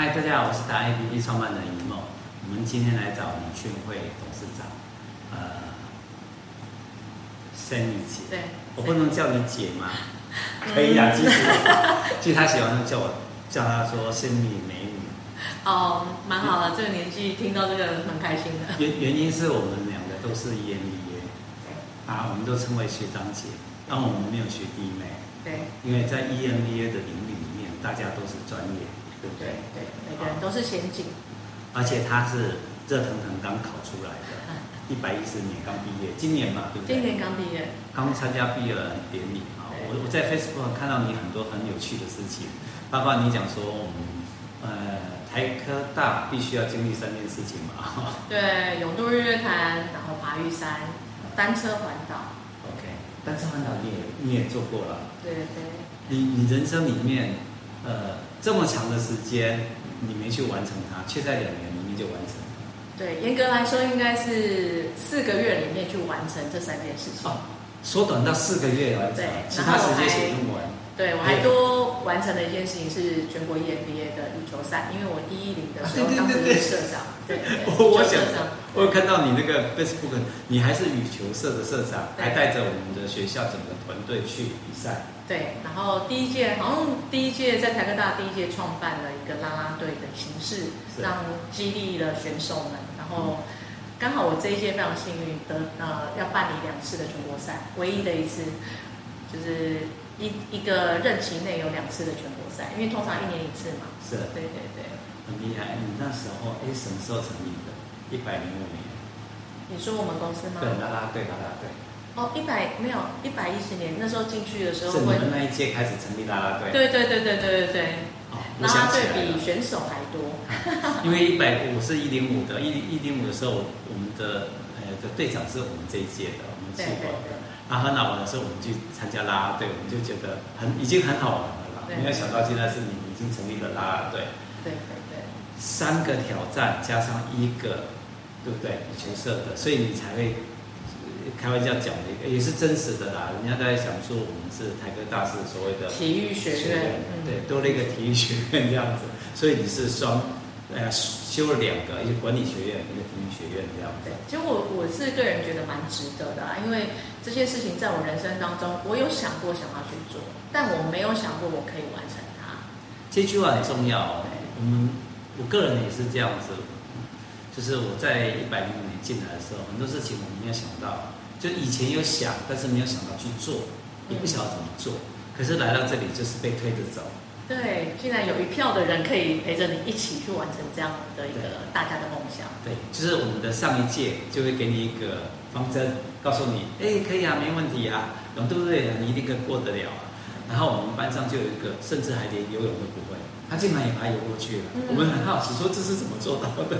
嗨，大家好，我是达 APP 创办人尹梦。我们今天来找李俊慧董事长，呃，Sandy 姐。对。我不能叫你姐吗？可以啊，其实，其实他喜欢叫我叫他说 Sandy 美女。哦，蛮好的，这个年纪听到这个很开心的。原原因是我们两个都是 EMBA，啊，我们都称为学长姐，但我们没有学弟妹。对。因为在 EMBA 的领域里面，大家都是专业。对不对？对，每个人都是前景。而且他是热腾腾刚考出来的，一百一十年刚毕业，今年嘛，对不对？今年刚毕业，刚参加毕业典礼啊！我我在 Facebook 看到你很多很有趣的事情，包括你讲说我们呃台科大必须要经历三件事情嘛。对，永渡日月潭，然后爬玉山，单车环岛。OK，单车环岛你也你也做过了。对对。你你人生里面呃。这么长的时间，你没去完成它，却在两年里面就完成。对，严格来说，应该是四个月里面去完成这三件事情。哦，缩短到四个月完成，对，其他时间写论文。对，我还多完成了一件事情是全国 EMBA 的羽球赛，因为我第一龄的时候 当时是社长。对。我想，我有看到你那个 Facebook，你还是羽球社的社长，还带着我们的学校整个团队去比赛。对，然后第一届好像第一届在台科大第一届创办了一个啦啦队的形式，让激励了选手们。然后刚好我这一届非常幸运得呃要办理两次的全国赛，唯一的一次就是一一个任期内有两次的全国赛，因为通常一年一次嘛。是，对对对，很厉害。你那时候哎什么时候成立的？一百零五年。你说我们公司吗？对，啦啦队，啦啦队。哦，一百没有一百一十年，那时候进去的时候，是你们那一届开始成立啦啦队。对对对对对对对。哦，啦啦队比选手还多。因为一百五是一零五的，一一零五的时候，我们的呃的队长是我们这一届的，我们去过的。然后很好玩的时候，我们去参加啦啦队，我们就觉得很已经很好玩了啦。没有想到现在是你已经成立了啦啦队。对对对。三个挑战加上一个，对不对？羽球社的，所以你才会。开玩笑讲的也是真实的啦。人家在想说，我们是台科大，是所谓的体育学院，对，多了一个体育学院这样子。所以你是双，呃，修了两个，一个管理学院，一个体育学院这样子。对，其实我我是个人觉得蛮值得的，因为这些事情在我人生当中，我有想过想要去做，但我没有想过我可以完成它。这句话很重要。我们我个人也是这样子。就是我在一百零五年进来的时候，很多事情我们没有想到，就以前有想，但是没有想到去做，也不晓得怎么做。可是来到这里就是被推着走。对，竟然有一票的人可以陪着你一起去完成这样的一个大家的梦想。对，就是我们的上一届就会给你一个方针，告诉你，哎，可以啊，没问题啊，泳对不对？你一定可以过得了啊。然后我们班上就有一个，甚至还连游泳都不会，他竟然也把他游过去了。嗯、我们很好奇，说这是怎么做到的？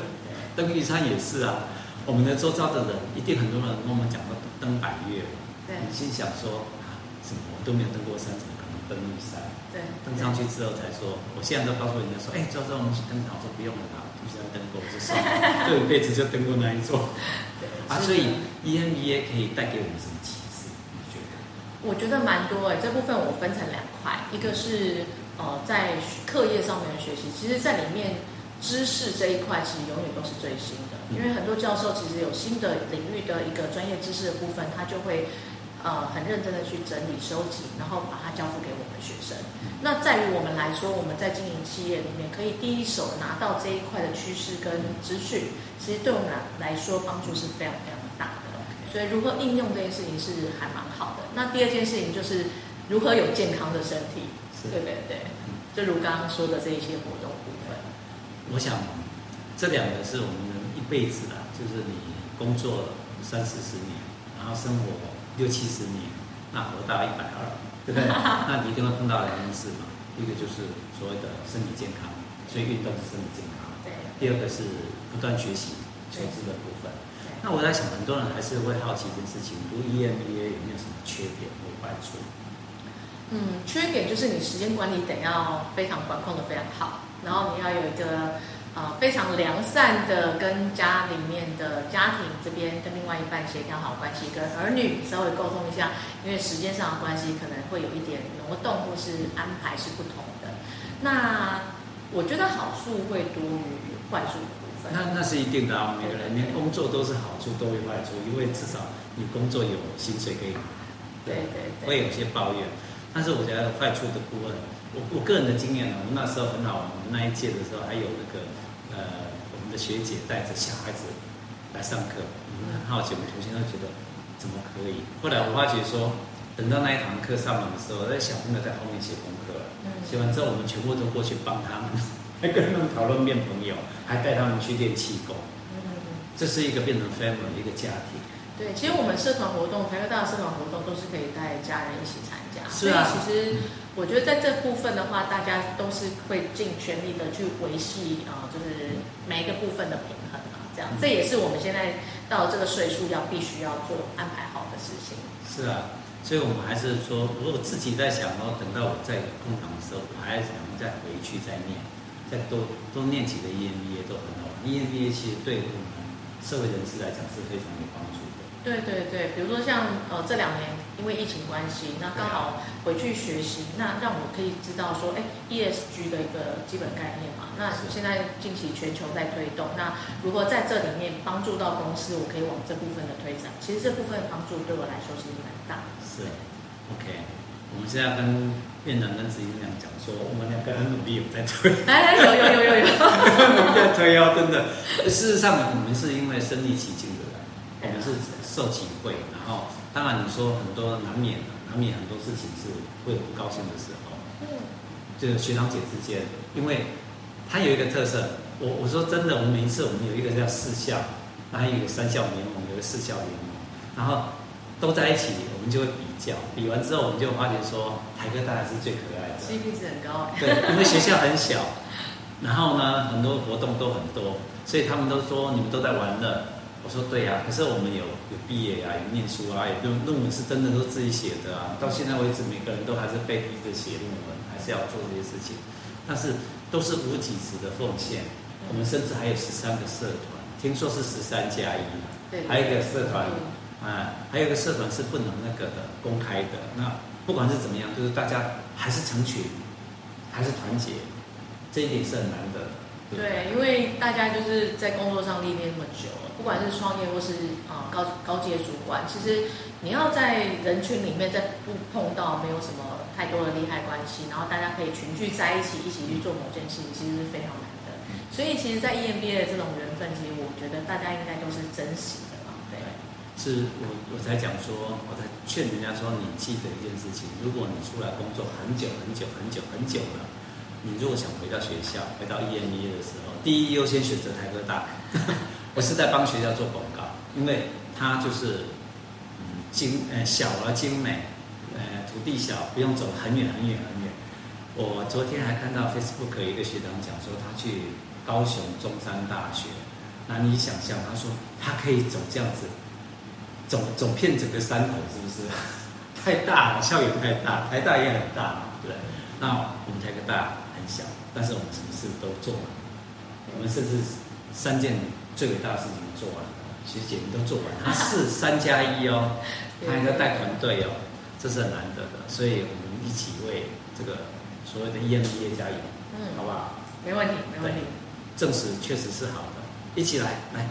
登玉山也是啊，我们的周遭的人一定很多人跟我们讲过登百岳，对，你心想说啊，什么我都没有登过山，怎么可能登玉山？对，登上去之后才说，我现在都告诉人家说，哎，周周我们去登岛，我说不用了啦，玉山登过就算了，这一辈子就登过那一座。啊，所以 EMBA 可以带给我们什么启示？你觉得？我觉得蛮多哎，这部分我分成两块，一个是呃在课业上面的学习，其实在里面。知识这一块其实永远都是最新的，因为很多教授其实有新的领域的一个专业知识的部分，他就会呃很认真的去整理收集，然后把它交付给我们学生。那在于我们来说，我们在经营企业里面，可以第一手拿到这一块的趋势跟资讯，其实对我们来来说帮助是非常非常大的。所以如何应用这件事情是还蛮好的。那第二件事情就是如何有健康的身体，对对对，就如刚刚说的这一些活动。我想，这两个是我们人一辈子的，就是你工作三四十年，然后生活六七十年，那活到一百二，对不对？那你一定会碰到两件事嘛。一个就是所谓的身体健康，所以运动是身体健康。对。第二个是不断学习、求知的部分。那我在想，很多人还是会好奇一件事情：读 EMBA 有没有什么缺点或坏处？嗯，缺点就是你时间管理得要非常管控的非常好。然后你要有一个呃非常良善的跟家里面的家庭这边跟另外一半协调好关系，跟儿女稍微沟通一下，因为时间上的关系可能会有一点挪动或是安排是不同的。那我觉得好处会多于坏处的部分。那那是一定的啊，每个人连工作都是好处多于坏处，因为至少你工作有薪水可以，对对对，会有些抱怨。但是我觉得坏处的部分，我我个人的经验呢，我们那时候很好玩，我们那一届的时候还有那个呃，我们的学姐带着小孩子来上课，我们很好奇，我们同学都觉得怎么可以？后来我发觉说。等到那一堂课上完的时候，那小朋友在后面写功课了。写完之后，我们全部都过去帮他们，还跟他们讨论变朋友，还带他们去练气功。这是一个变成 family 的一个家庭。对，其实我们社团活动，台科大的社团活动都是可以带家人一起参加。是啊。所以其实我觉得在这部分的话，大家都是会尽全力的去维系啊，就是每一个部分的平衡啊，这样。这也是我们现在到这个岁数要必须要做安排好的事情。是啊。所以，我们还是说，如果自己在想，然后等到我在空档的时候，我还想再回去再念，再多多念几个 EMBA 都很好。EMBA 其实对我们社会人士来讲是非常有帮助的。对对对，比如说像呃这两年因为疫情关系，那刚好回去学习，那让我可以知道说，哎，ESG 的一个基本概念嘛。那现在近期全球在推动，那如果在这里面帮助到公司，我可以往这部分的推展，其实这部分帮助对我来说其实蛮大。是，OK，我们现在跟院长跟执行长讲说，我们两个很努力有在推，哎，有有有有有，在推哦，真的。事实上，我们是因为身历其境的人，我们是受体会，然后当然你说很多难免难免很多事情是会有不高兴的时候，嗯，就是学长姐之间，因为他有一个特色，我我说真的，我们每一次我们有一个叫四校，然后有三校联盟，有个四校联盟，然后。都在一起，我们就会比较，比完之后，我们就发觉说，台科大还是最可爱的，CP 值很高。对，因为学校很小，然后呢，很多活动都很多，所以他们都说你们都在玩乐。我说对呀、啊，可是我们有有毕业啊，有念书啊，有论论文是真的都自己写的啊。到现在为止，每个人都还是被逼着写论文，还是要做这些事情，但是都是无给职的奉献。我们甚至还有十三个社团，听说是十三加一，对，还有一个社团。啊，还有一个社团是不能那个的公开的。那不管是怎么样，就是大家还是成群，还是团结，这一点是很难的。对，对，因为大家就是在工作上历练那么久了，不管是创业或是啊高高阶主管，其实你要在人群里面再不碰到没有什么太多的利害关系，然后大家可以群聚在一起，一起去做某件事情，其实是非常难的。所以，其实，在 EMBA 的这种缘分，其实我觉得大家应该都是珍惜。是我我才讲说，我才劝人家说，你记得一件事情，如果你出来工作很久很久很久很久了，你如果想回到学校，回到 EMBA 的时候，第一优先选择台科大。我是在帮学校做广告，因为它就是精呃小而精美，呃土地小，不用走很远很远很远。我昨天还看到 Facebook 一个学长讲说，他去高雄中山大学，那你想象，他说他可以走这样子。走走遍整个山头是不是？太大了，校园太大，台大也很大嘛，对。那我们台科大很小，但是我们什么事都做完，我们甚至三件最伟大的事情做完了，其实简直都做完。他是三加一哦，他还在带团队哦，这是很难得的。所以我们一起为这个所谓的 EMBA 加油，嗯，好不好？没问题，没问题。证实确实是好的，一起来来。